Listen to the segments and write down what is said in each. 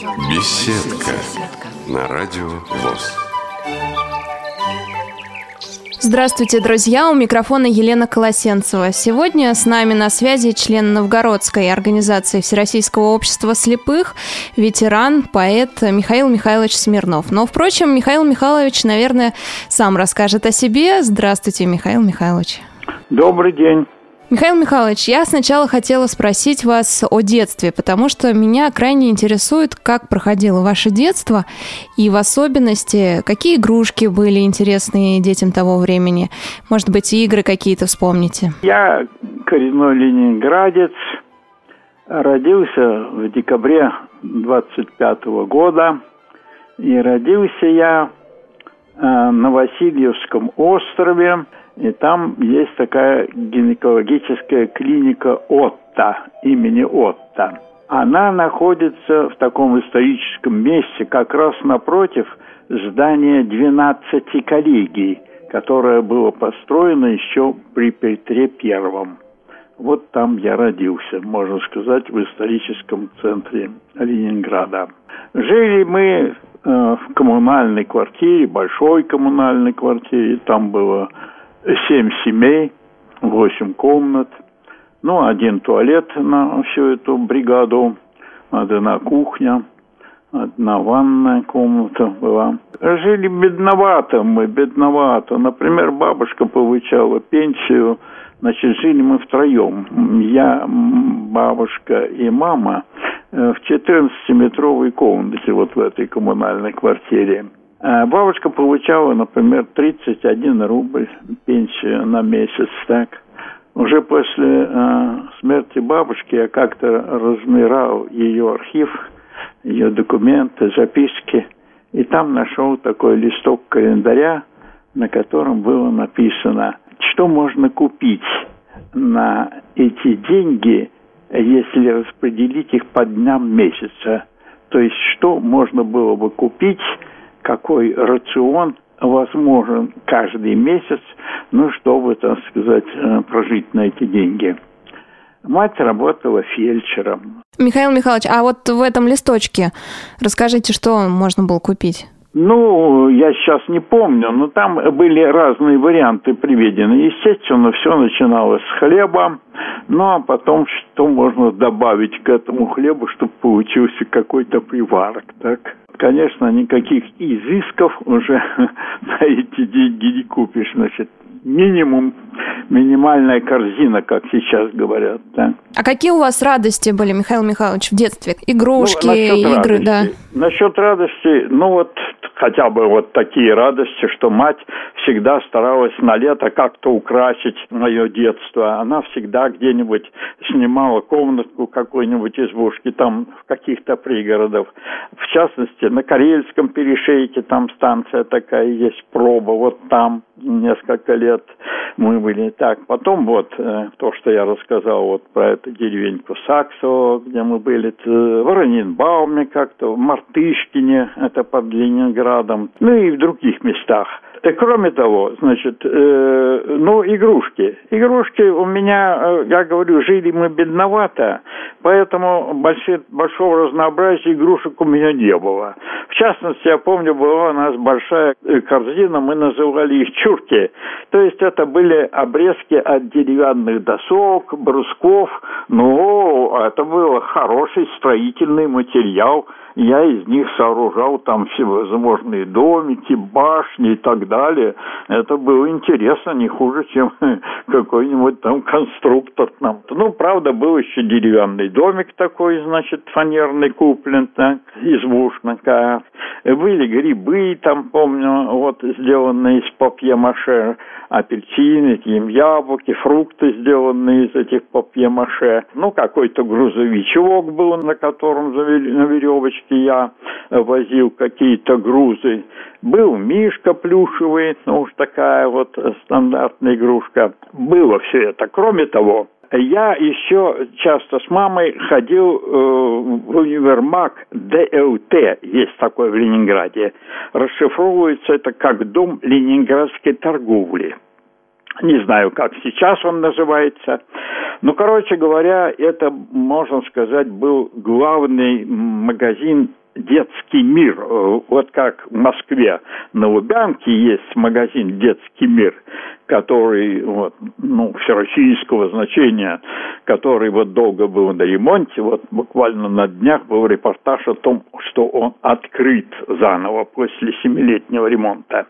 Беседка на радио ВОЗ. Здравствуйте, друзья! У микрофона Елена Колосенцева. Сегодня с нами на связи член Новгородской организации Всероссийского общества слепых, ветеран, поэт Михаил Михайлович Смирнов. Но, впрочем, Михаил Михайлович, наверное, сам расскажет о себе. Здравствуйте, Михаил Михайлович. Добрый день. Михаил Михайлович, я сначала хотела спросить вас о детстве, потому что меня крайне интересует, как проходило ваше детство, и в особенности, какие игрушки были интересные детям того времени. Может быть, игры какие-то вспомните. Я коренной ленинградец, родился в декабре 25 года, и родился я э, на Васильевском острове, и там есть такая гинекологическая клиника Отта, имени Отта. Она находится в таком историческом месте, как раз напротив здания 12 коллегий, которое было построено еще при Петре Первом. Вот там я родился, можно сказать, в историческом центре Ленинграда. Жили мы э, в коммунальной квартире, большой коммунальной квартире. Там было семь семей, восемь комнат, ну, один туалет на всю эту бригаду, одна кухня, одна ванная комната была. Жили бедновато мы, бедновато. Например, бабушка получала пенсию, значит, жили мы втроем. Я, бабушка и мама э, в 14-метровой комнате вот в этой коммунальной квартире. А бабушка получала, например, 31 рубль пенсию на месяц, так. Уже после э, смерти бабушки я как-то размирал ее архив, ее документы, записки, и там нашел такой листок календаря, на котором было написано, что можно купить на эти деньги, если распределить их по дням месяца. То есть, что можно было бы купить какой рацион возможен каждый месяц, ну, чтобы, так сказать, э, прожить на эти деньги. Мать работала фельдшером. Михаил Михайлович, а вот в этом листочке расскажите, что можно было купить? Ну, я сейчас не помню, но там были разные варианты приведены. Естественно, все начиналось с хлеба, ну а потом что можно добавить к этому хлебу, чтобы получился какой-то приварок, так? Конечно, никаких изысков уже на эти деньги не купишь. Значит, минимум, минимальная корзина, как сейчас говорят. Да. А какие у вас радости были, Михаил Михайлович, в детстве? Игрушки, ну, игры, радости, да? Насчет радости, ну вот хотя бы вот такие радости, что мать всегда старалась на лето как-то украсить мое детство. Она всегда где-нибудь снимала комнатку какой-нибудь избушки там в каких-то пригородах. В частности, на Карельском перешейке там станция такая есть, проба, вот там несколько лет мы были так. Потом вот э, то, что я рассказал вот про эту деревеньку Саксово, где мы были, в Воронинбауме как-то, в Мартышкине, это под Ленинградом, ну и в других местах. Э, кроме того, значит, э, ну, игрушки. Игрушки у меня, э, я говорю, жили мы бедновато, поэтому большие, большого разнообразия игрушек у меня не было. В частности, я помню, была у нас большая э, корзина, мы называли их чурки. То есть это были обрезки от деревянных досок, брусков. Ну, это был хороший строительный материал – я из них сооружал там всевозможные домики, башни и так далее. Это было интересно, не хуже, чем какой-нибудь там конструктор нам. Ну, правда, был еще деревянный домик такой, значит, фанерный куплен, так, избушка. Были грибы там, помню, вот, сделанные из папье-маше, апельсины, яблоки, фрукты, сделанные из этих папье-маше. Ну, какой-то грузовичок был, на котором на веревочке почте я возил какие-то грузы. Был мишка плюшевый, ну уж такая вот стандартная игрушка. Было все это. Кроме того, я еще часто с мамой ходил э, в универмаг ДЛТ, есть такой в Ленинграде. Расшифровывается это как Дом ленинградской торговли. Не знаю, как сейчас он называется. Ну, короче говоря, это, можно сказать, был главный магазин детский мир. Вот как в Москве на Лубянке есть магазин «Детский мир», который вот, ну, всероссийского значения, который вот долго был на ремонте. Вот буквально на днях был репортаж о том, что он открыт заново после семилетнего ремонта.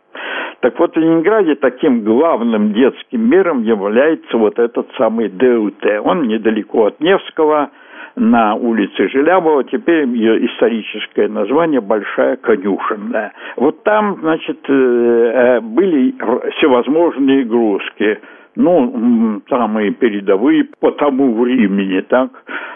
Так вот, в Ленинграде таким главным детским миром является вот этот самый ДУТ. Он недалеко от Невского, на улице Желябова, теперь ее историческое название Большая конюшенная. Вот там, значит, э, э, были всевозможные игрушки ну, самые передовые по тому времени, так.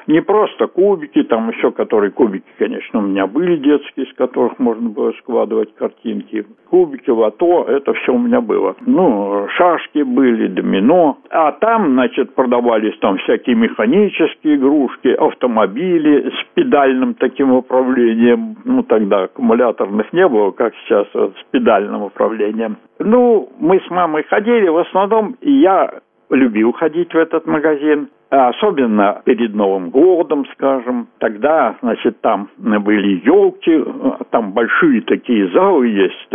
Не просто кубики, там еще которые кубики, конечно, у меня были детские, из которых можно было складывать картинки. Кубики, лото, это все у меня было. Ну, шашки были, домино. А там, значит, продавались там всякие механические игрушки, автомобили с педальным таким управлением. Ну, тогда аккумуляторных не было, как сейчас с педальным управлением. Ну, мы с мамой ходили, в основном я любил ходить в этот магазин, особенно перед Новым годом, скажем. Тогда, значит, там были елки, там большие такие залы есть,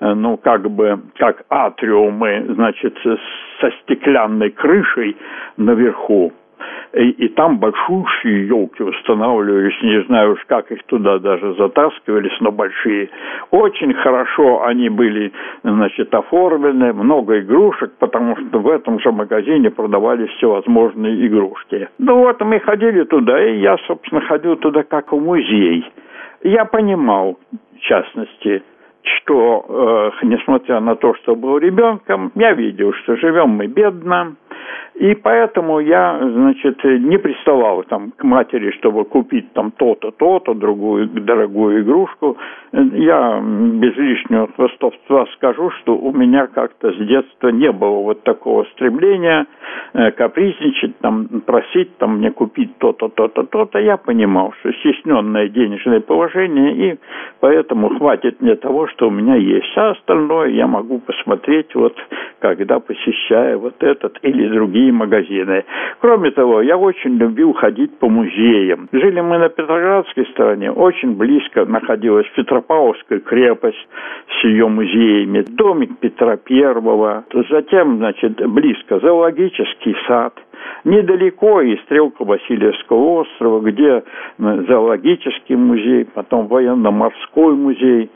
ну, как бы, как атриумы, значит, со стеклянной крышей наверху и, и там большущие елки устанавливались, не знаю уж как их туда даже затаскивались, но большие. Очень хорошо они были, значит, оформлены, много игрушек, потому что в этом же магазине продавались всевозможные игрушки. Ну вот мы ходили туда, и я, собственно, ходил туда как в музей. Я понимал, в частности, что, э, несмотря на то, что был ребенком, я видел, что живем мы бедно, и поэтому я, значит, не приставал там к матери, чтобы купить там то-то, то-то, другую дорогую игрушку. Я без лишнего хвостовства скажу, что у меня как-то с детства не было вот такого стремления э, капризничать, там, просить там мне купить то-то, то-то, то-то. Я понимал, что стесненное денежное положение, и поэтому хватит мне того, что у меня есть. А остальное я могу посмотреть вот, когда посещаю вот этот или другие магазины. Кроме того, я очень любил ходить по музеям. Жили мы на Петроградской стороне, очень близко находилась Петропавловская крепость с ее музеями, домик Петра Первого, затем, значит, близко зоологический сад – недалеко и стрелка Васильевского острова, где зоологический музей, потом военно-морской музей.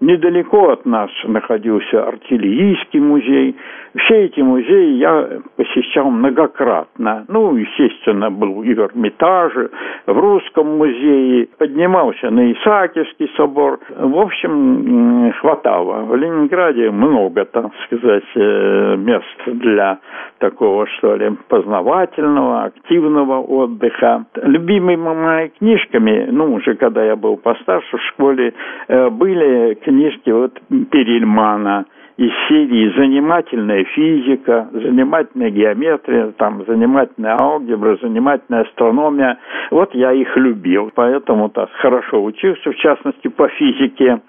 Недалеко от нас находился артиллерийский музей. Все эти музеи я посещал многократно. Ну, естественно, был и в Эрмитаже, в Русском музее, поднимался на Исаакиевский собор. В общем, хватало. В Ленинграде много, так сказать, э, мест для такого, что ли, познавательного, активного отдыха. Любимыми моими книжками, ну, уже когда я был постарше в школе, э, были книжки вот Перельмана – из серии «Занимательная физика», «Занимательная геометрия», там, «Занимательная алгебра», «Занимательная астрономия». Вот я их любил, поэтому так хорошо учился, в частности, по физике.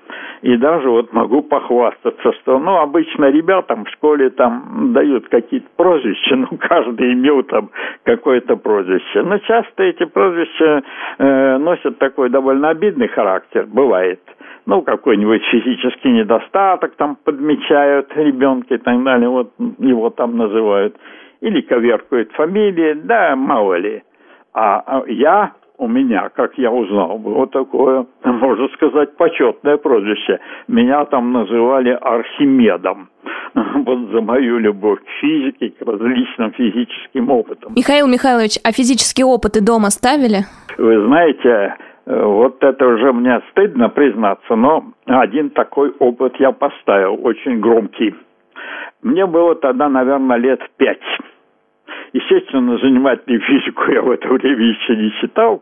И даже вот могу похвастаться, что, ну, обычно ребятам в школе там дают какие-то прозвища, ну, каждый имел там какое-то прозвище. Но часто эти прозвища э, носят такой довольно обидный характер, бывает – ну, какой-нибудь физический недостаток там подмечают ребенка и так далее, вот его там называют, или коверкают фамилии, да, мало ли. А, а я, у меня, как я узнал, было такое, можно сказать, почетное прозвище. Меня там называли Архимедом. Вот за мою любовь к физике, к различным физическим опытам. Михаил Михайлович, а физические опыты дома ставили? Вы знаете, вот это уже мне стыдно признаться, но один такой опыт я поставил, очень громкий. Мне было тогда, наверное, лет пять. Естественно, занимательную физику я в это время еще не читал,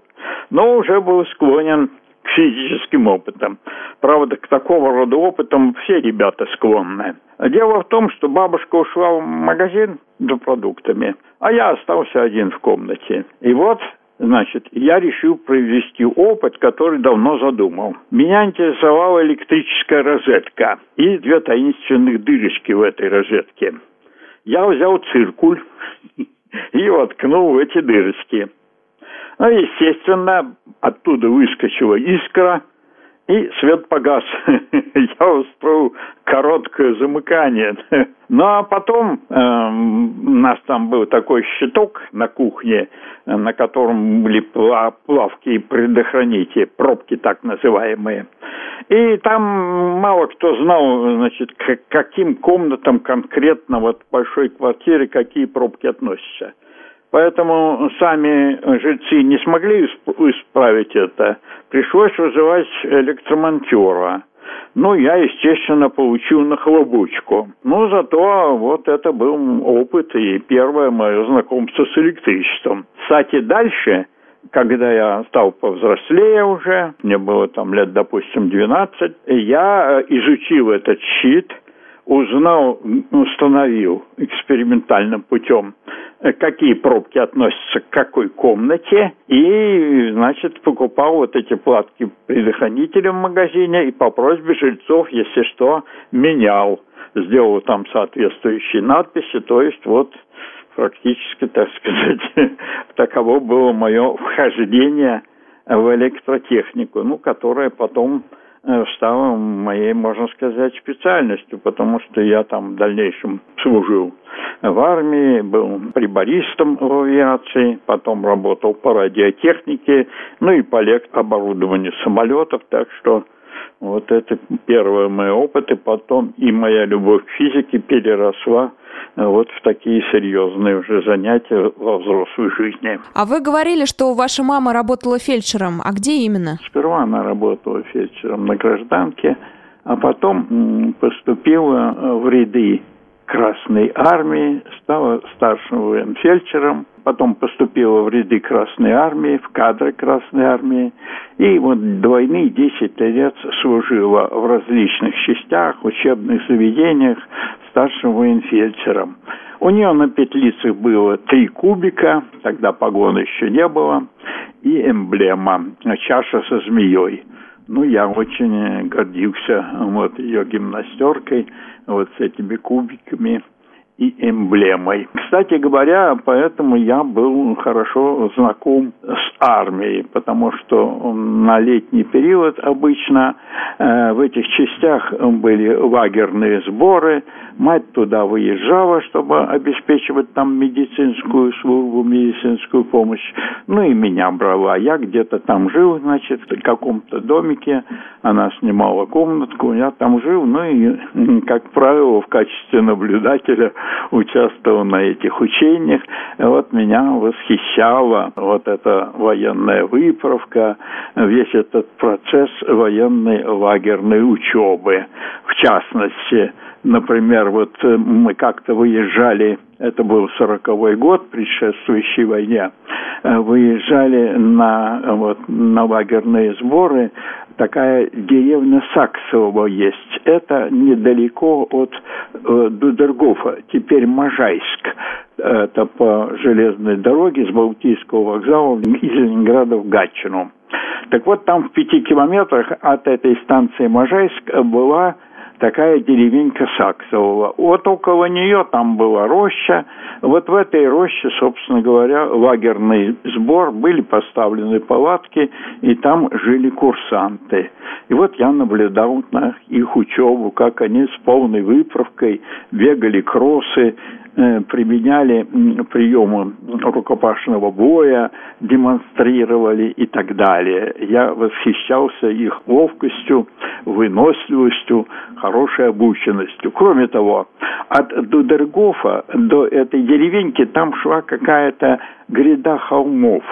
но уже был склонен к физическим опытам. Правда, к такого рода опытам все ребята склонны. Дело в том, что бабушка ушла в магазин за продуктами, а я остался один в комнате. И вот Значит, я решил провести опыт, который давно задумал. Меня интересовала электрическая розетка и две таинственных дырочки в этой розетке. Я взял циркуль и воткнул в эти дырочки. Ну, естественно, оттуда выскочила искра – и свет погас. Я устроил короткое замыкание. Ну а потом э, у нас там был такой щиток на кухне, на котором были плавки и предохранители, пробки так называемые. И там мало кто знал, значит, к каким комнатам конкретно вот в большой квартире какие пробки относятся. Поэтому сами жильцы не смогли исправить это. Пришлось вызывать электромонтера. Ну, я, естественно, получил на хлобучку. Но зато вот это был опыт и первое мое знакомство с электричеством. Кстати, дальше, когда я стал повзрослее уже, мне было там лет, допустим, 12, я изучил этот щит – узнал, установил экспериментальным путем, э, какие пробки относятся к какой комнате, и, значит, покупал вот эти платки предохранителя в магазине и по просьбе жильцов, если что, менял. Сделал там соответствующие надписи, то есть вот практически, так сказать, таково было мое вхождение в электротехнику, ну, которое потом Э, стало моей, можно сказать, специальностью, потому что я там в дальнейшем служил в армии, был прибористом в авиации, потом работал по радиотехнике, ну и по оборудованию самолетов, так что вот это первые мои опыты, потом и моя любовь к физике переросла вот в такие серьезные уже занятия во взрослой жизни. А вы говорили, что ваша мама работала фельдшером. А где именно? Сперва она работала фельдшером на гражданке, а потом поступила в ряды Красной Армии, стала старшим военфельдшером, потом поступила в ряды Красной Армии, в кадры Красной Армии, и вот до войны 10 лет служила в различных частях, учебных заведениях старшим военфельдшером. У нее на петлицах было три кубика, тогда погоны еще не было, и эмблема чаша со змеей. Ну, я очень гордился вот ее гимнастеркой, вот с этими кубиками и эмблемой. Кстати говоря, поэтому я был хорошо знаком с армией, потому что на летний период обычно э, в этих частях были лагерные сборы, мать туда выезжала, чтобы обеспечивать там медицинскую службу, медицинскую помощь, ну и меня брала. Я где-то там жил, значит, в каком-то домике, она снимала комнатку, я там жил, ну и, как правило, в качестве наблюдателя участвовал на этих учениях. Вот меня восхищала вот эта военная выправка, весь этот процесс военной лагерной учебы. В частности, например, вот мы как-то выезжали, это был сороковой год, предшествующий войне, выезжали на, вот, на лагерные сборы такая деревня Саксово есть. Это недалеко от э, Дудергофа, теперь Можайск. Это по железной дороге с Балтийского вокзала из Ленинграда в Гатчину. Так вот, там в пяти километрах от этой станции Можайск была такая деревенька Саксового. Вот около нее там была роща. Вот в этой роще, собственно говоря, лагерный сбор, были поставлены палатки, и там жили курсанты. И вот я наблюдал на их учебу, как они с полной выправкой бегали кроссы, применяли приемы рукопашного боя, демонстрировали и так далее. Я восхищался их ловкостью, выносливостью, хорошей обученностью. Кроме того, от Дудергофа до этой деревеньки там шла какая-то гряда холмов.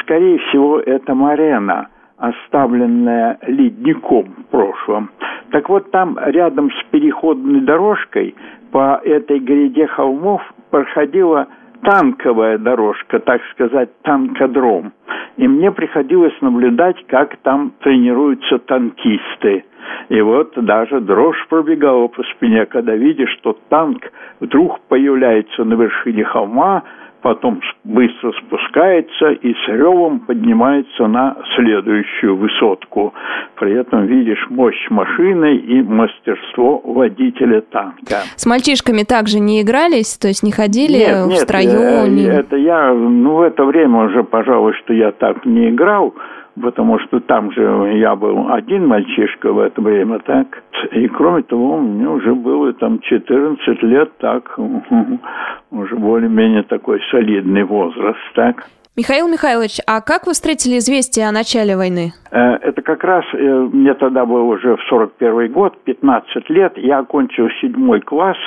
Скорее всего, это Марена – оставленная ледником в прошлом. Так вот, там рядом с переходной дорожкой по этой гряде холмов проходила танковая дорожка, так сказать, танкодром. И мне приходилось наблюдать, как там тренируются танкисты. И вот даже дрожь пробегала по спине, когда видишь, что танк вдруг появляется на вершине холма, потом быстро спускается и с ревом поднимается на следующую высотку. При этом видишь мощь машины и мастерство водителя танка. С мальчишками также не игрались, то есть не ходили нет, в нет, строю? Э, не... Это я, ну, в это время уже, пожалуй, что я так не играл потому что там же я был один мальчишка в это время, так. И кроме того, мне уже было там 14 лет, так, уже более-менее такой солидный возраст, так. Михаил Михайлович, а как вы встретили известие о начале войны? Э, это как раз, э, мне тогда был уже в 41 год, 15 лет, я окончил седьмой класс –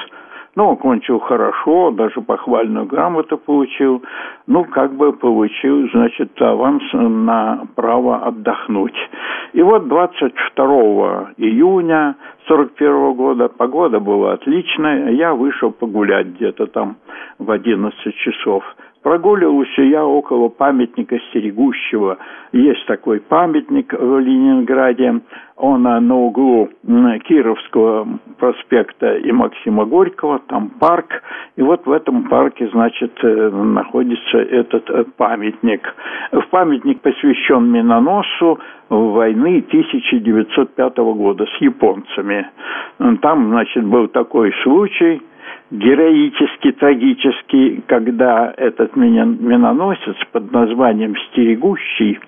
ну, окончил хорошо, даже похвальную грамоту получил. Ну, как бы получил, значит, аванс на право отдохнуть. И вот 22 июня 41 года погода была отличная, я вышел погулять где-то там в 11 часов. Прогуливался я около памятника стерегущего. Есть такой памятник в Ленинграде. Он на углу Кировского проспекта и Максима Горького. Там парк. И вот в этом парке, значит, э, находится этот э, памятник. В памятник посвящен миноносу войны 1905 года с японцами. Там, значит, был такой случай – героически, трагически, когда этот миноносец под названием «Стерегущий»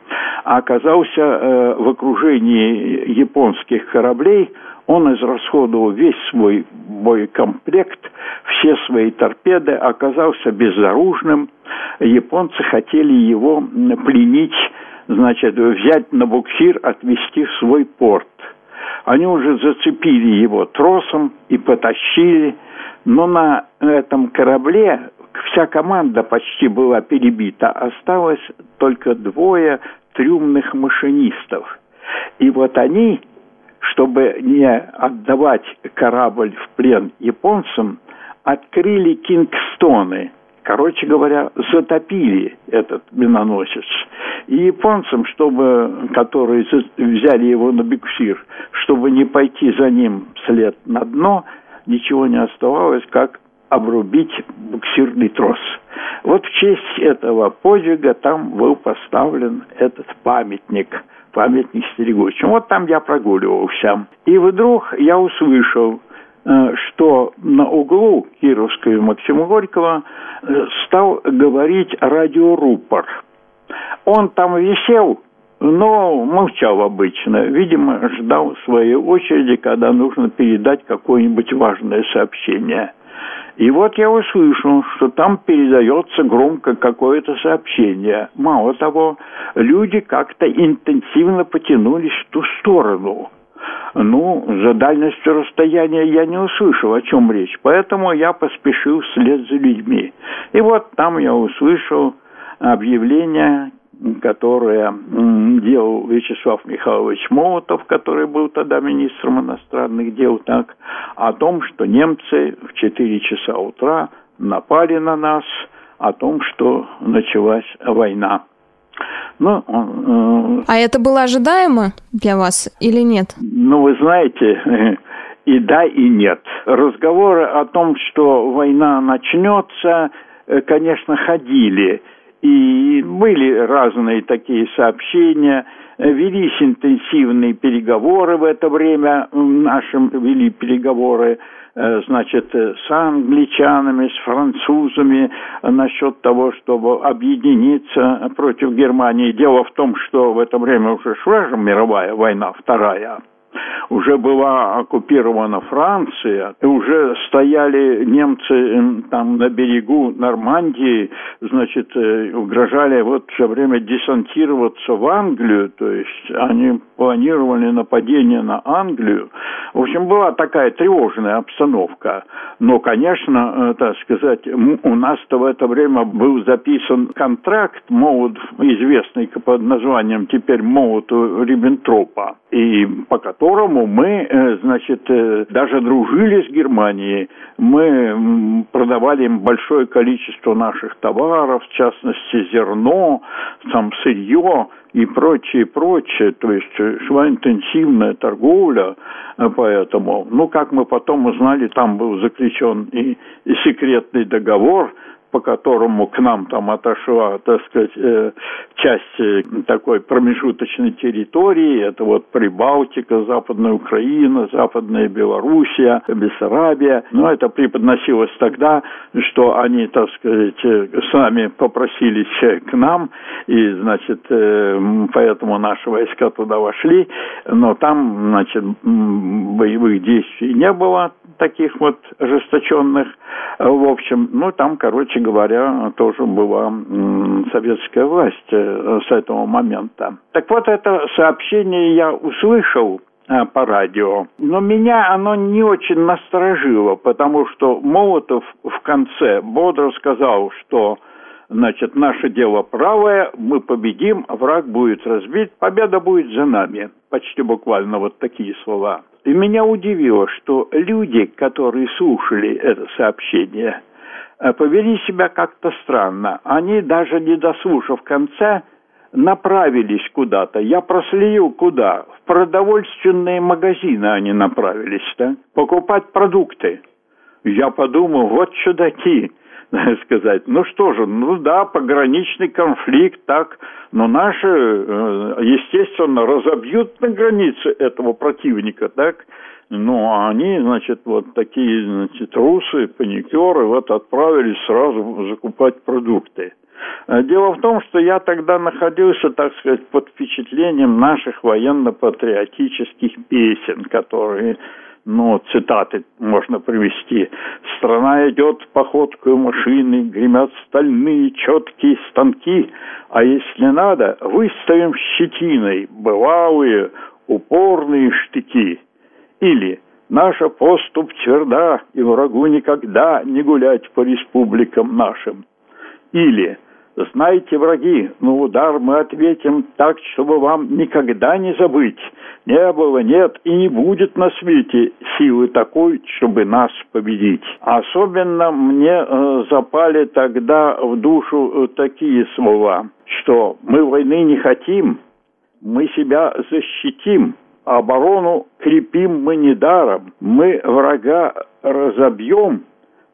оказался э, в окружении японских кораблей, он израсходовал весь свой боекомплект, все свои торпеды, оказался безоружным. Японцы хотели его пленить, значит, взять на буксир, отвезти в свой порт. Они уже зацепили его тросом и потащили – но на этом корабле вся команда почти была перебита. Осталось только двое трюмных машинистов. И вот они, чтобы не отдавать корабль в плен японцам, открыли Кингстоны. Короче говоря, затопили этот миноносец. И японцам, чтобы, которые взяли его на буксир, чтобы не пойти за ним вслед на дно – ничего не оставалось, как обрубить буксирный трос. Вот в честь этого подвига там был поставлен этот памятник, памятник стерегущим. Вот там я прогуливался. И вдруг я услышал, э, что на углу Кировского и Максима Горького э, стал говорить радиорупор. Он там висел но молчал обычно. Видимо, ждал своей очереди, когда нужно передать какое-нибудь важное сообщение. И вот я услышал, что там передается громко какое-то сообщение. Мало того, люди как-то интенсивно потянулись в ту сторону. Ну, за дальностью расстояния я не услышал, о чем речь, поэтому я поспешил вслед за людьми. И вот там я услышал объявление которое делал Вячеслав Михайлович Молотов, который был тогда министром иностранных дел, так, о том, что немцы в 4 часа утра напали на нас, о том, что началась война. Ну, э, а это было ожидаемо для вас или нет? Ну, вы знаете, и да, и нет. Разговоры о том, что война начнется, э, конечно, ходили – и были разные такие сообщения, велись интенсивные переговоры в это время, нашим вели переговоры, э, значит, с англичанами, с французами насчет того, чтобы объединиться против Германии. Дело в том, что в это время уже шла же мировая война, вторая – уже была оккупирована Франция, и уже стояли немцы там на берегу Нормандии, значит, э, угрожали вот все время десантироваться в Англию, то есть они планировали нападение на Англию. В общем, была такая тревожная обстановка. Но, конечно, э, так сказать, у нас-то в это время был записан контракт Молот, известный под названием теперь Молот Риббентропа, и по которому мы, э, значит, э, даже дружили с Германией. Мы продавали им большое количество наших товаров, в частности, зерно, там сырье и прочее, прочее. То есть э, шла интенсивная торговля, поэтому, ну, как мы потом узнали, там был заключен и, и секретный договор по которому к нам там отошла, так сказать, э, часть э, такой промежуточной территории, это вот Прибалтика, Западная Украина, Западная Белоруссия, Бессарабия. Но это преподносилось тогда, что они, так сказать, э, сами попросились к нам, и, значит, поэтому наши войска туда вошли, но там, значит, боевых действий не было таких вот ожесточенных. В общем, ну, там, короче говоря, тоже была советская власть э, с этого момента. Так вот, это сообщение я услышал э, по радио. Но меня оно не очень насторожило, потому что Молотов в конце бодро сказал, что значит, наше дело правое, мы победим, враг будет разбит, победа будет за нами. Почти буквально вот такие слова. И меня удивило, что люди, которые слушали это сообщение, э, повели себя как-то странно. Они, даже не дослушав конца, направились куда-то. Я проследил куда? В продовольственные магазины они направились, да? Покупать продукты. Я подумал, вот чудаки сказать. Ну что же, ну да, пограничный конфликт, так, но наши, э, естественно, разобьют на границе этого противника, так, ну, они, значит, вот такие, значит, русы, паникеры, вот отправились сразу закупать продукты. А дело в том, что я тогда находился, так сказать, под впечатлением наших военно-патриотических песен, которые ну, цитаты можно привести. «Страна идет походкой машины, гремят стальные четкие станки, а если надо, выставим щетиной бывалые упорные штыки». Или «Наша поступ тверда, и врагу никогда не гулять по республикам нашим». Или знаете, враги, на удар мы ответим так, чтобы вам никогда не забыть. Не было, нет и не будет на свете силы такой, чтобы нас победить. Особенно мне э, запали тогда в душу э, такие слова, что мы войны не хотим, мы себя защитим, оборону крепим мы недаром, мы врага разобьем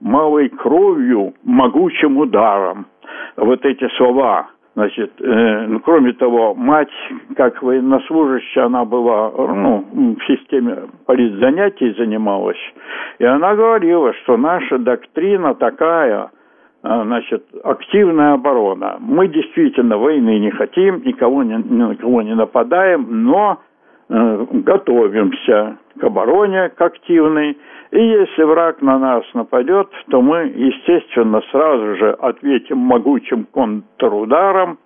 малой кровью, могучим ударом вот эти слова. Значит, э, ну, кроме того, мать, как военнослужащая, она была, ну, в системе политзанятий занималась, и она говорила, что наша доктрина такая, э, значит, активная оборона. Мы действительно войны не хотим, никого не, ни на кого не нападаем, но готовимся к обороне, к активной, и если враг на нас нападет, то мы, естественно, сразу же ответим могучим контрударом,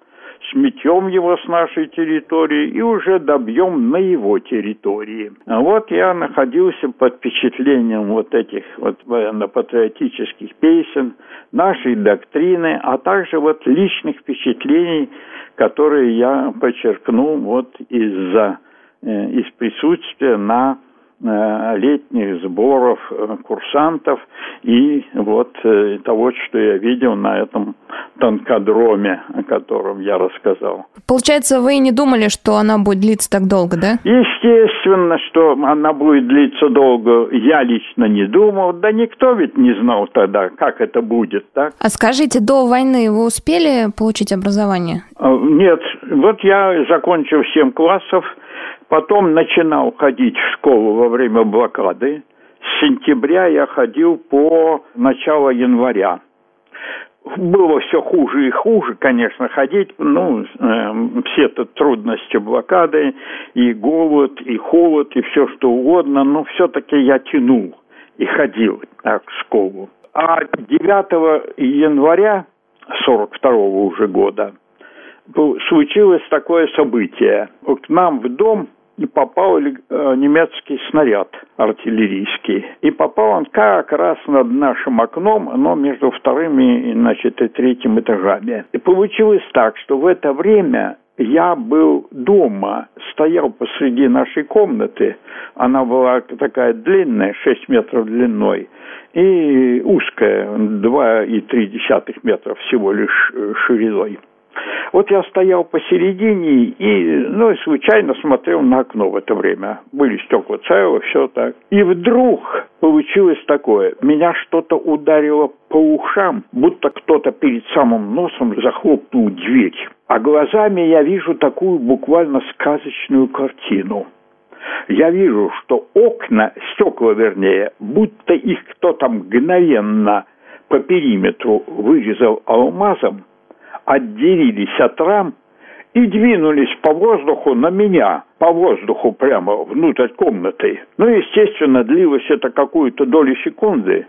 сметем его с нашей территории и уже добьем на его территории. А вот я находился под впечатлением вот этих вот военно-патриотических песен, нашей доктрины, а также вот личных впечатлений, которые я подчеркнул вот из-за э, из присутствия на Э, летних сборов э, курсантов и вот э, того, что я видел на этом танкодроме, о котором я рассказал. Получается, вы не думали, что она будет длиться так долго, да? Естественно, что она будет длиться долго. Я лично не думал. Да никто ведь не знал тогда, как это будет, так? А скажите, до войны вы успели получить образование? Нет. Вот я закончил 7 классов, Потом начинал ходить в школу во время блокады. С сентября я ходил по начало января. Было все хуже и хуже, конечно, ходить. Ну, э, все это трудности блокады, и голод, и холод, и все что угодно. Но все-таки я тянул и ходил так, в школу. А 9 января 42 -го уже года случилось такое событие. К нам в дом и попал э, немецкий снаряд артиллерийский. И попал он как раз над нашим окном, но между вторыми значит, и третьим этажами. И получилось так, что в это время я был дома, стоял посреди нашей комнаты. Она была такая длинная, 6 метров длиной, и узкая, 2,3 метра всего лишь э, шириной. Вот я стоял посередине и, ну, случайно смотрел на окно в это время. Были стекла целые, все так. И вдруг получилось такое. Меня что-то ударило по ушам, будто кто-то перед самым носом захлопнул дверь. А глазами я вижу такую буквально сказочную картину. Я вижу, что окна, стекла вернее, будто их кто-то мгновенно по периметру вырезал алмазом, отделились от рам и двинулись по воздуху на меня, по воздуху прямо внутрь комнаты. Ну, естественно, длилось это какую-то долю секунды.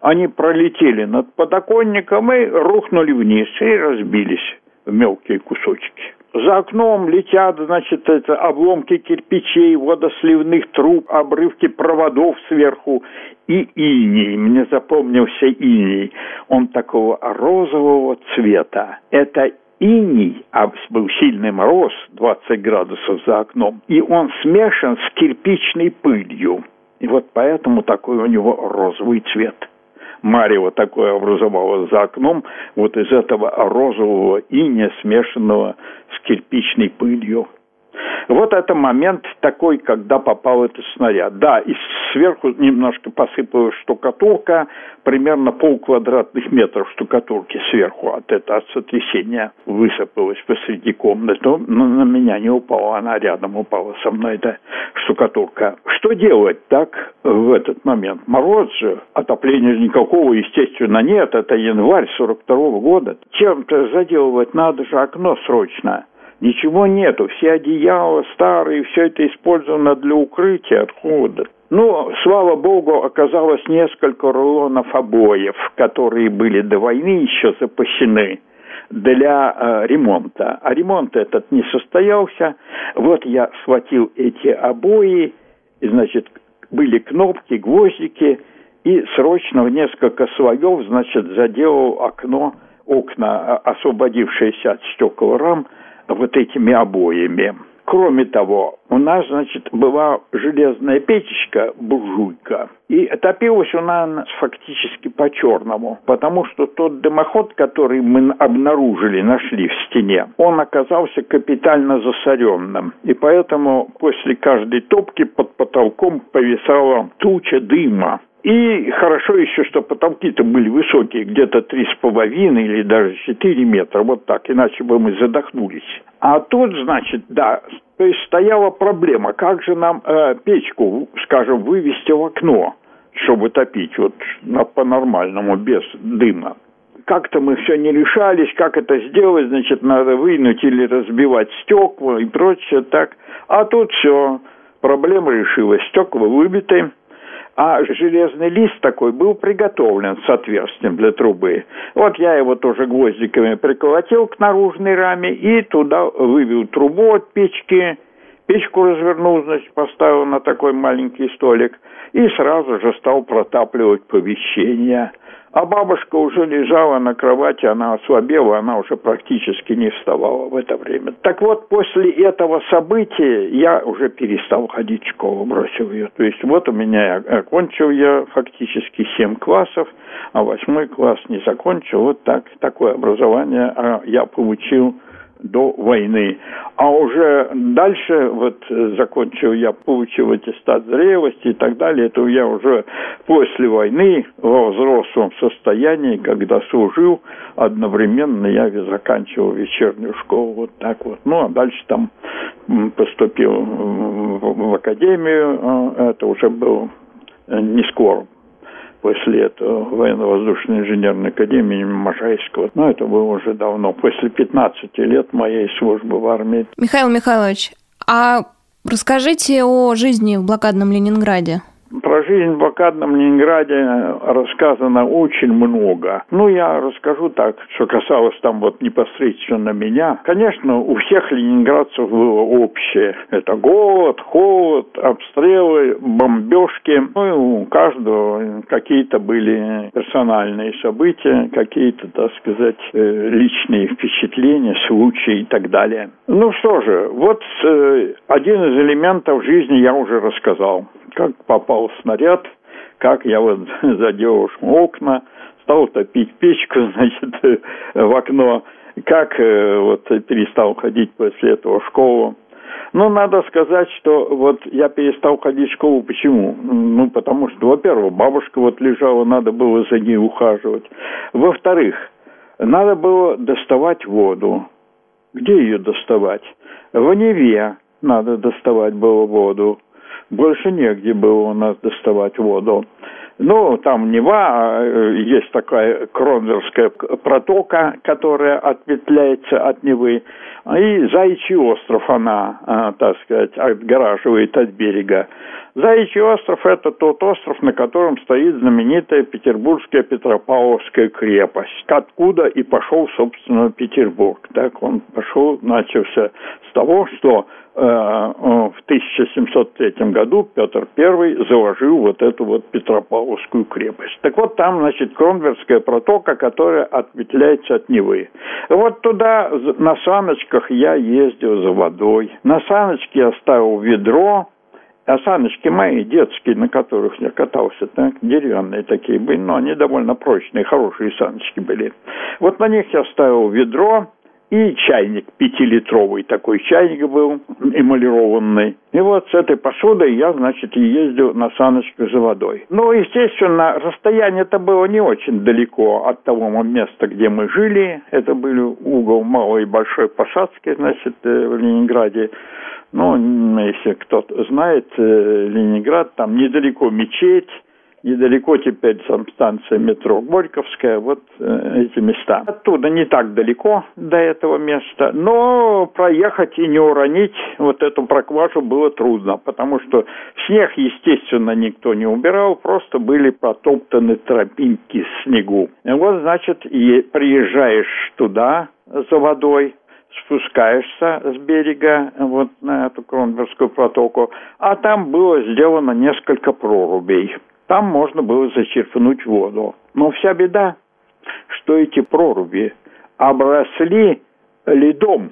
Они пролетели над подоконником и рухнули вниз и разбились мелкие кусочки. За окном летят, значит, это обломки кирпичей, водосливных труб, обрывки проводов сверху и иней. Мне запомнился иней. Он такого розового цвета. Это иней, а был сильный мороз, 20 градусов за окном, и он смешан с кирпичной пылью. И вот поэтому такой у него розовый цвет марево такое образовалось за окном, вот из этого розового иния, смешанного с кирпичной пылью. Вот это момент такой, когда попал этот снаряд. Да, и сверху немножко посыпалась штукатурка, примерно пол квадратных метров штукатурки сверху от этого от сотрясения высыпалась посреди комнаты. Но на меня не упала, она рядом упала со мной, эта штукатурка. Что делать так в этот момент? Мороз же, отопления никакого, естественно, нет, это январь 42 -го года. Чем-то заделывать надо же окно срочно. Ничего нету, все одеяла старые, все это использовано для укрытия от холода. Ну, слава богу, оказалось несколько рулонов обоев, которые были до войны еще запасены для э, ремонта. А ремонт этот не состоялся. Вот я схватил эти обои, и, значит, были кнопки, гвоздики, и срочно в несколько слоев, значит, заделал окно, окна, освободившиеся от стекол рам, вот этими обоями. Кроме того, у нас, значит, была железная печечка, буржуйка, и топилась она фактически по-черному, потому что тот дымоход, который мы обнаружили, нашли в стене, он оказался капитально засоренным, и поэтому после каждой топки под потолком повисала туча дыма. И хорошо еще, что потолки-то были высокие, где-то три с половиной или даже четыре метра, вот так, иначе бы мы задохнулись. А тут, значит, да, то есть стояла проблема, как же нам э, печку, скажем, вывести в окно, чтобы топить вот по-нормальному, без дыма. Как-то мы все не решались, как это сделать, значит, надо вынуть или разбивать стекла и прочее, так. А тут все, проблема решилась, стекла выбиты, а железный лист такой был приготовлен с отверстием для трубы. Вот я его тоже гвоздиками приколотил к наружной раме и туда вывел трубу от печки, печку развернул, значит, поставил на такой маленький столик и сразу же стал протапливать помещение – а бабушка уже лежала на кровати, она ослабела, она уже практически не вставала в это время. Так вот, после этого события я уже перестал ходить в школу, бросил ее. То есть вот у меня, окончил я фактически 7 классов, а восьмой класс не закончил. Вот так, такое образование а, я получил до войны. А уже дальше, вот э, закончил я, получил аттестат зрелости и так далее, это я уже после войны во взрослом состоянии, когда служил, одновременно я заканчивал вечернюю школу, вот так вот. Ну, а дальше там поступил в академию, а, это уже был э, не скоро после этого военно-воздушной инженерной академии Можайского. Но это было уже давно, после 15 лет моей службы в армии. Михаил Михайлович, а расскажите о жизни в блокадном Ленинграде. Про жизнь в блокадном Ленинграде рассказано очень много. Ну, я расскажу так, что касалось там вот непосредственно меня. Конечно, у всех ленинградцев было общее. Это голод, холод, обстрелы, бомбежки. Ну, и у каждого какие-то были персональные события, какие-то, так сказать, э, личные впечатления, случаи и так далее. Ну что же, вот э, один из элементов жизни я уже рассказал как попал снаряд, как я вот заделал окна, стал топить печку, значит, в окно. как э, вот перестал ходить после этого в школу. Ну, надо сказать, что вот я перестал ходить в школу. Почему? Ну, потому что, во-первых, бабушка вот лежала, надо было за ней ухаживать. Во-вторых, надо было доставать воду. Где ее доставать? В Неве надо доставать было воду. Больше негде было у нас доставать воду. Ну, там Нева, а, есть такая Кронверская протока, которая ответвляется от Невы, и Заячий остров она, а, так сказать, отгораживает от берега. Заячий остров – это тот остров, на котором стоит знаменитая петербургская Петропавловская крепость, откуда и пошел, собственно, Петербург. Так он пошел, начался с того, что э, в 1703 году Петр I заложил вот эту вот Петропавловскую крепость. Так вот, там, значит, Кронверская протока, которая ответвляется от Невы. Вот туда на саночках я ездил за водой. На саночке я ставил ведро, а саночки мои, детские, на которых я катался, так, деревянные такие были, но они довольно прочные, хорошие саночки были. Вот на них я ставил ведро, и чайник пятилитровый такой чайник был, эмалированный. И вот с этой посудой я, значит, ездил на саночках за водой. Ну, естественно, расстояние это было не очень далеко от того места, где мы жили. Это были угол Малой и Большой Посадской, значит, э, в Ленинграде. Ну, если кто-то знает, э, Ленинград, там недалеко мечеть, недалеко теперь там станция метро Горьковская, вот э, эти места. Оттуда не так далеко до этого места, но проехать и не уронить вот эту прокважу было трудно, потому что снег, естественно, никто не убирал, просто были протоптаны тропинки снегу. И вот, значит, и приезжаешь туда за водой, спускаешься с берега вот на эту Кронверскую протоку, а там было сделано несколько прорубей. Там можно было зачерпнуть воду. Но вся беда, что эти проруби обросли ледом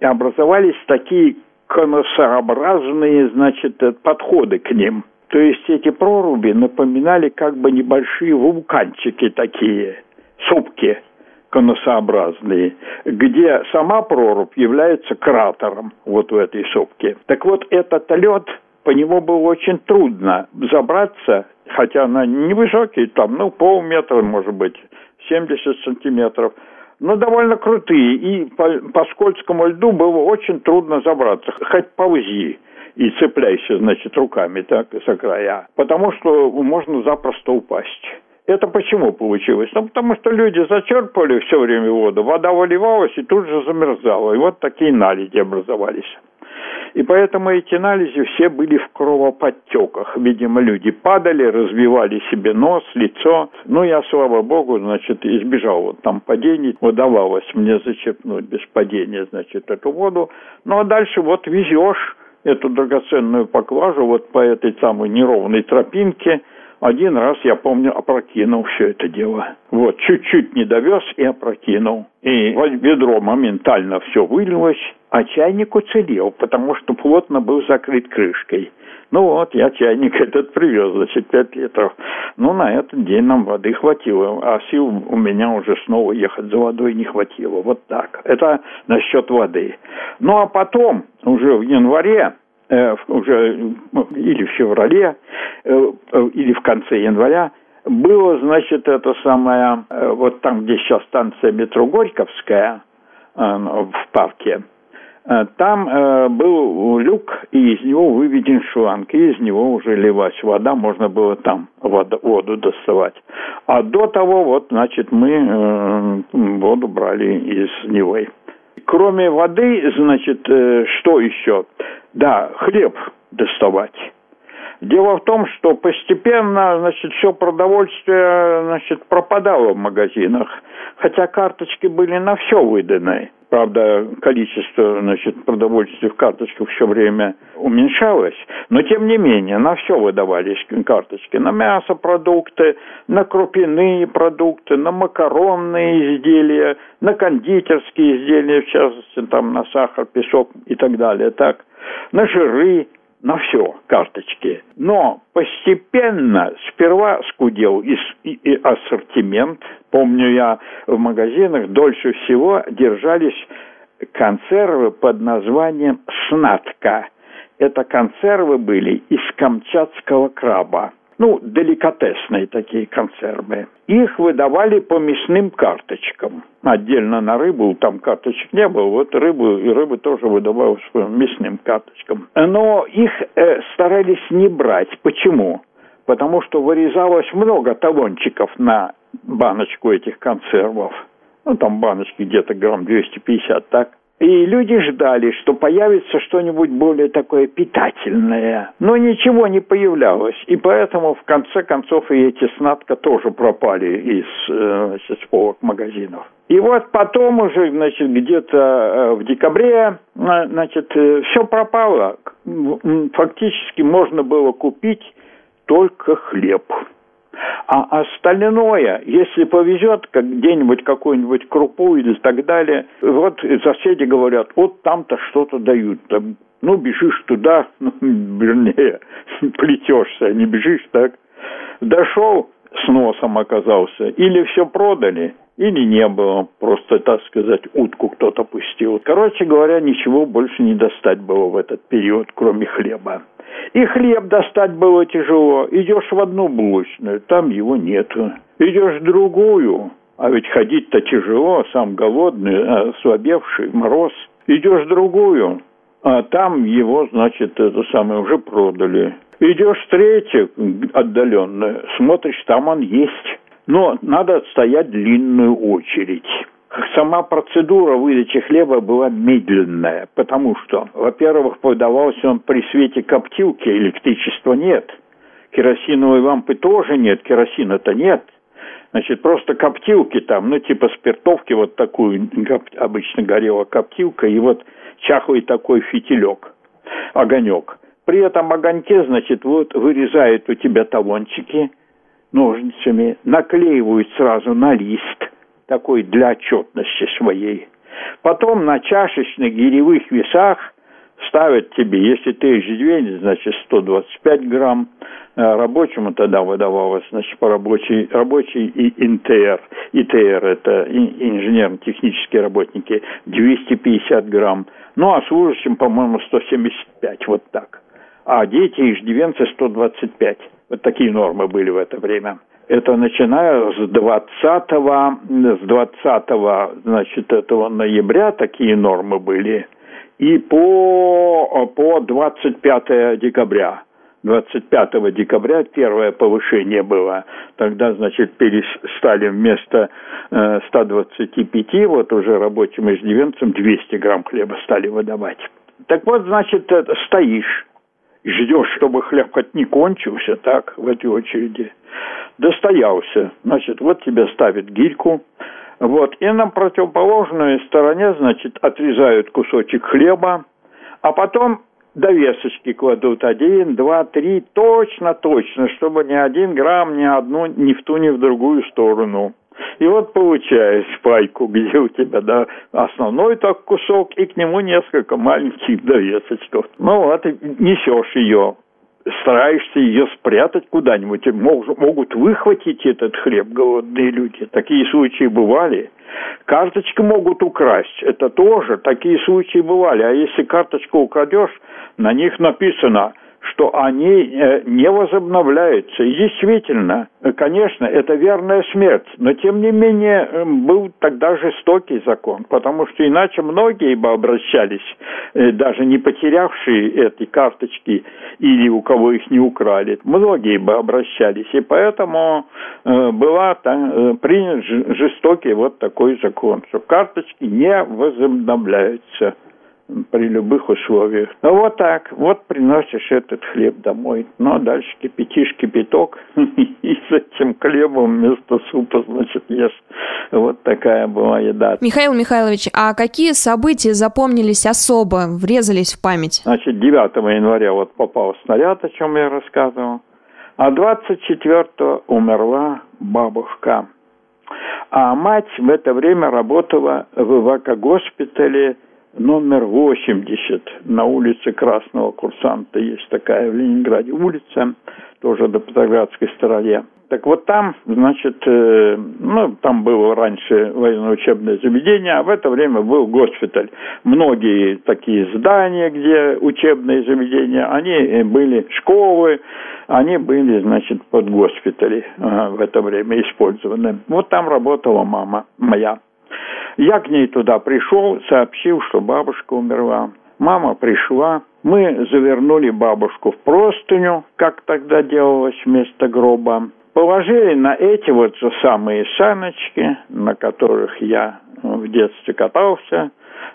и образовались такие конусообразные, значит, подходы к ним. То есть эти проруби напоминали как бы небольшие вулканчики такие, сопки конусообразные, где сама прорубь является кратером вот в этой сопке. Так вот, этот лед, по нему было очень трудно забраться, хотя она невысокий, там, ну, полметра, может быть, 70 сантиметров, но довольно крутые, и по, по скользкому льду было очень трудно забраться, хоть ползи и цепляйся, значит, руками так за края, потому что можно запросто упасть. Это почему получилось? Ну, потому что люди зачерпывали все время воду, вода выливалась и тут же замерзала. И вот такие наледи образовались. И поэтому эти налези все были в кровоподтеках. Видимо, люди падали, разбивали себе нос, лицо. Ну, я, слава богу, значит, избежал вот там падений. Удавалось мне зачерпнуть без падения, значит, эту воду. Ну, а дальше вот везешь эту драгоценную поклажу вот по этой самой неровной тропинке – один раз, я помню, опрокинул все это дело. Вот, чуть-чуть не довез и опрокинул. И ведро моментально все вылилось, а чайник уцелел, потому что плотно был закрыт крышкой. Ну вот, я чайник этот привез, значит, 5 литров. Ну, на этот день нам воды хватило, а сил у меня уже снова ехать за водой не хватило. Вот так. Это насчет воды. Ну, а потом, уже в январе, уже ну, или в феврале, э, э, или в конце января, было, значит, это самое, вот там, где сейчас станция метро Горьковская, в парке, там был люк, и из него выведен шланг, и из него уже лилась вода, можно было там воду, доставать. А до того, вот, значит, мы воду брали из Невы. Кроме воды, значит, что еще? Да, хлеб доставать. Дело в том, что постепенно, значит, все продовольствие, значит, пропадало в магазинах, хотя карточки были на все выданы. Правда, количество, значит, продовольствия в карточках все время уменьшалось, но тем не менее на все выдавались карточки. На мясо продукты, на крупяные продукты, на макаронные изделия, на кондитерские изделия, в частности, там, на сахар, песок и так далее, так на жиры, на все карточки. Но постепенно сперва скудел и, и, и ассортимент. Помню я в магазинах дольше всего держались консервы под названием «Снатка». Это консервы были из камчатского краба ну, деликатесные такие консервы. Их выдавали по мясным карточкам. Отдельно на рыбу там карточек не было, вот рыбу и рыбы тоже выдавалась по мясным карточкам. Но их э, старались не брать. Почему? Потому что вырезалось много талончиков на баночку этих консервов. Ну, там баночки где-то грамм 250, так? И люди ждали, что появится что-нибудь более такое питательное. Но ничего не появлялось. И поэтому, в конце концов, и эти снадка тоже пропали из э, полок магазинов. И вот потом уже, значит, где-то э, в декабре, э, значит, все пропало. Фактически можно было купить только хлеб. А остальное, если повезет, как где-нибудь какую-нибудь крупу или так далее, вот соседи говорят, вот там-то что-то дают, там, ну, бежишь туда, ну, вернее, плетешься, не бежишь так. Дошел, с носом оказался, или все продали, или не было, просто, так сказать, утку кто-то пустил. Короче говоря, ничего больше не достать было в этот период, кроме хлеба. И хлеб достать было тяжело. Идешь в одну булочную, там его нету. Идешь в другую, а ведь ходить-то тяжело, сам голодный, ослабевший, мороз. Идешь в другую, а там его, значит, это самое уже продали. Идешь в третью отдаленную, смотришь, там он есть. Но надо отстоять длинную очередь сама процедура выдачи хлеба была медленная, потому что, во-первых, подавался он при свете коптилки, электричества нет. Керосиновой лампы тоже нет, керосина-то нет. Значит, просто коптилки там, ну, типа спиртовки, вот такую обычно горела коптилка, и вот чахлый такой фитилек, огонек. При этом огоньке, значит, вот вырезают у тебя талончики ножницами, наклеивают сразу на лист – такой для отчетности своей. Потом на чашечных гиревых весах ставят тебе, если ты ежедневник, значит, 125 грамм, э, рабочему тогда выдавалось, значит, по рабочей, рабочий и ИНТР. ИТР – это инженерно-технические работники, 250 грамм. Ну, а служащим, по-моему, 175, вот так. А дети иждивенцы 125. Вот такие нормы были в это время. Это начиная с 20, с 20 значит, этого ноября такие нормы были, и по, по 25 декабря. 25 декабря первое повышение было. Тогда, значит, перестали вместо 125, э, вот уже рабочим иждивенцам 200 грамм хлеба стали выдавать. Так вот, значит, стоишь, ждешь, чтобы хлеб хоть не кончился, так, в этой очереди достоялся. Значит, вот тебе ставят гильку, вот, и на противоположной стороне, значит, отрезают кусочек хлеба, а потом довесочки кладут один, два, три, точно-точно, чтобы ни один грамм, ни одну, ни в ту, ни в другую сторону. И вот получаешь пайку, где у тебя, да, основной так кусок, и к нему несколько маленьких довесочков. Ну вот, и несешь ее стараешься ее спрятать куда-нибудь. Могут, могут выхватить этот хлеб голодные люди. Такие случаи бывали. Карточки могут украсть. Это тоже такие случаи бывали. А если карточку украдешь, на них написано что они э, не возобновляются. И действительно, конечно, это верная смерть, но тем не менее эм, был тогда жестокий закон, потому что иначе многие бы обращались, э, даже не потерявшие эти карточки или у кого их не украли, многие бы обращались, и поэтому э, была принят жестокий вот такой закон, что карточки не возобновляются при любых условиях. Ну вот так, вот приносишь этот хлеб домой. Ну а дальше кипятишь кипяток и с этим хлебом вместо супа, значит, ешь. Вот такая была еда. Михаил Михайлович, а какие события запомнились особо, врезались в память? Значит, 9 января вот попал снаряд, о чем я рассказывал. А 24 умерла бабушка. А мать в это время работала в эвакогоспитале номер 80 на улице Красного Курсанта. Есть такая в Ленинграде улица, тоже до Петроградской стороне. Так вот там, значит, э, ну, там было раньше военно-учебное заведение, а в это время был госпиталь. Многие такие здания, где учебные заведения, они были школы, они были, значит, под госпитали э, в это время использованы. Вот там работала мама моя. Я к ней туда пришел, сообщил, что бабушка умерла. Мама пришла, мы завернули бабушку в простыню, как тогда делалось вместо гроба положили на эти вот же самые саночки, на которых я в детстве катался,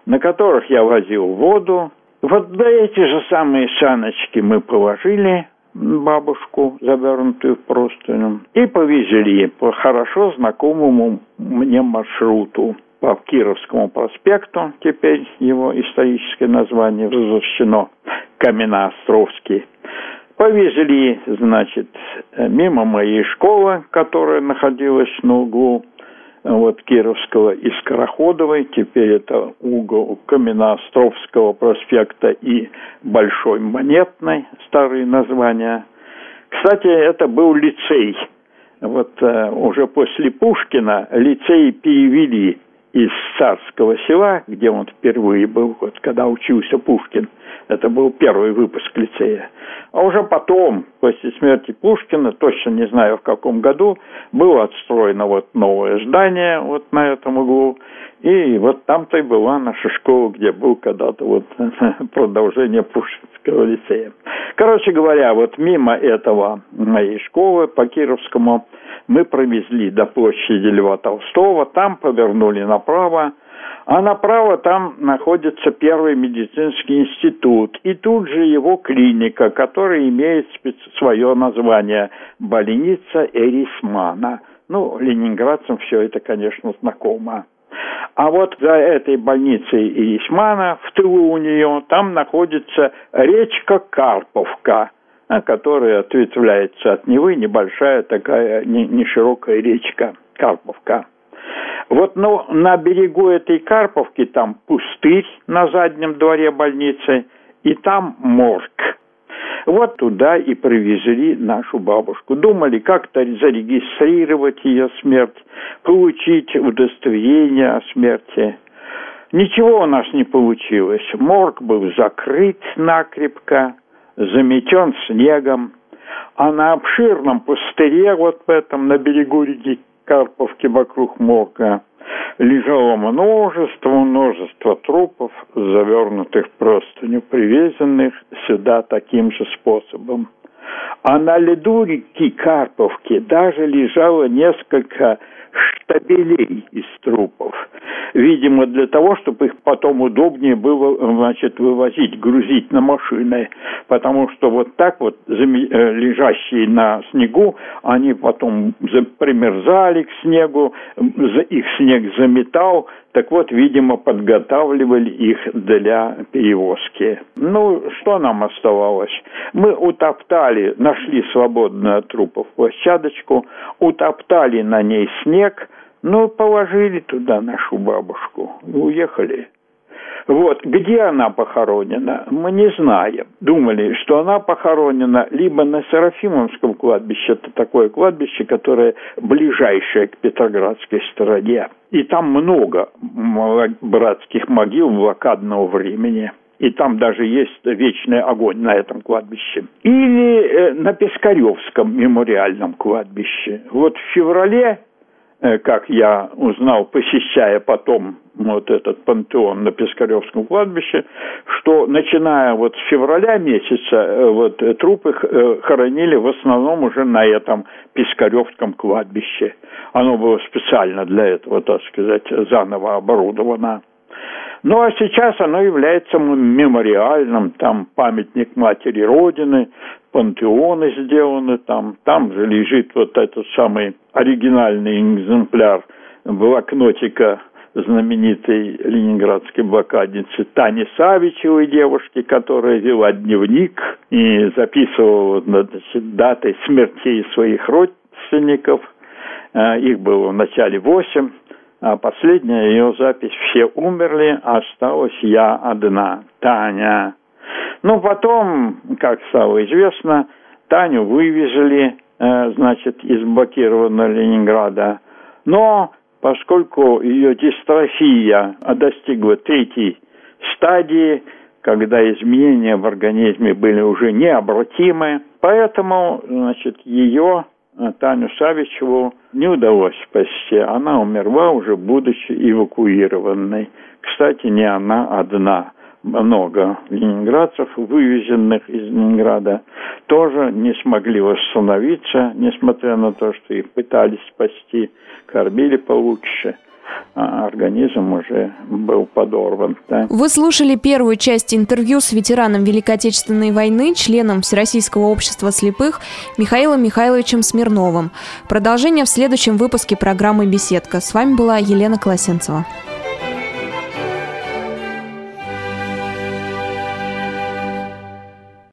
на которых я возил воду. Вот на эти же самые саночки мы положили бабушку, завернутую в простыню, и повезли по хорошо знакомому мне маршруту по Кировскому проспекту, теперь его историческое название возвращено, Каменноостровский. Повезли, значит, мимо моей школы, которая находилась на углу вот Кировского и Скороходовой, теперь это угол Каменноостровского проспекта и Большой Монетной, старые названия. Кстати, это был лицей. Вот э, уже после Пушкина лицей перевели из Царского села, где он впервые был, вот когда учился Пушкин. Это был первый выпуск лицея. А уже потом, после смерти Пушкина, точно не знаю в каком году, было отстроено вот новое здание вот на этом углу. И вот там-то и была наша школа, где был когда-то вот продолжение Пушкинского лицея. Короче говоря, вот мимо этого моей школы по Кировскому мы провезли до площади Льва Толстого, там повернули направо, а направо там находится первый медицинский институт. И тут же его клиника, которая имеет свое название «Больница Эрисмана». Ну, ленинградцам все это, конечно, знакомо. А вот за этой больницей Эрисмана, в тылу у нее, там находится речка Карповка, которая ответвляется от Невы, небольшая такая, не, широкая речка Карповка. Вот ну, на берегу этой Карповки там пустырь на заднем дворе больницы, и там морг. Вот туда и привезли нашу бабушку. Думали как-то зарегистрировать ее смерть, получить удостоверение о смерти. Ничего у нас не получилось. Морг был закрыт накрепко, заметен снегом. А на обширном пустыре, вот в этом, на берегу реки Карповки вокруг морга лежало множество, множество трупов, завернутых простыню, привезенных сюда таким же способом. А на льду реки Карповки даже лежало несколько штабелей из трупов. Видимо, для того, чтобы их потом удобнее было, значит, вывозить, грузить на машины. Потому что вот так вот э, лежащие на снегу, они потом примерзали к снегу, их снег заметал, так вот, видимо, подготавливали их для перевозки. Ну, что нам оставалось? Мы утоптали, нашли свободную от трупов площадочку, утоптали на ней снег, ну, положили туда нашу бабушку и уехали. Вот, где она похоронена, мы не знаем. Думали, что она похоронена либо на Серафимовском кладбище, это такое кладбище, которое ближайшее к Петроградской стороне. И там много братских могил блокадного времени. И там даже есть вечный огонь на этом кладбище. Или э, на Пискаревском мемориальном кладбище. Вот в феврале как я узнал, посещая потом вот этот пантеон на Пискаревском кладбище, что начиная вот с февраля месяца э, вот э, трупы хоронили в основном уже на этом Пискаревском кладбище. Оно было специально для этого, так сказать, заново оборудовано. Ну а сейчас оно является мемориальным, там памятник матери Родины, пантеоны сделаны там, там же лежит вот этот самый оригинальный экземпляр блокнотика знаменитой ленинградской блокадницы Тани Савичевой девушки, которая вела дневник и записывала значит, даты смертей своих родственников. Э, их было в начале восемь, а последняя ее запись «Все умерли, осталась я одна, Таня». Ну, потом, как стало известно, Таню вывезли, э, значит, из блокированного Ленинграда. Но поскольку ее дистрофия достигла третьей стадии, когда изменения в организме были уже необратимы, поэтому, значит, ее Таню Савичеву не удалось спасти. Она умерла уже будучи эвакуированной. Кстати, не она одна много ленинградцев, вывезенных из Ленинграда, тоже не смогли восстановиться, несмотря на то, что их пытались спасти, кормили получше организм уже был подорван. Да. Вы слушали первую часть интервью с ветераном Великой Отечественной войны, членом Всероссийского общества слепых Михаилом Михайловичем Смирновым. Продолжение в следующем выпуске программы «Беседка». С вами была Елена Колосенцева.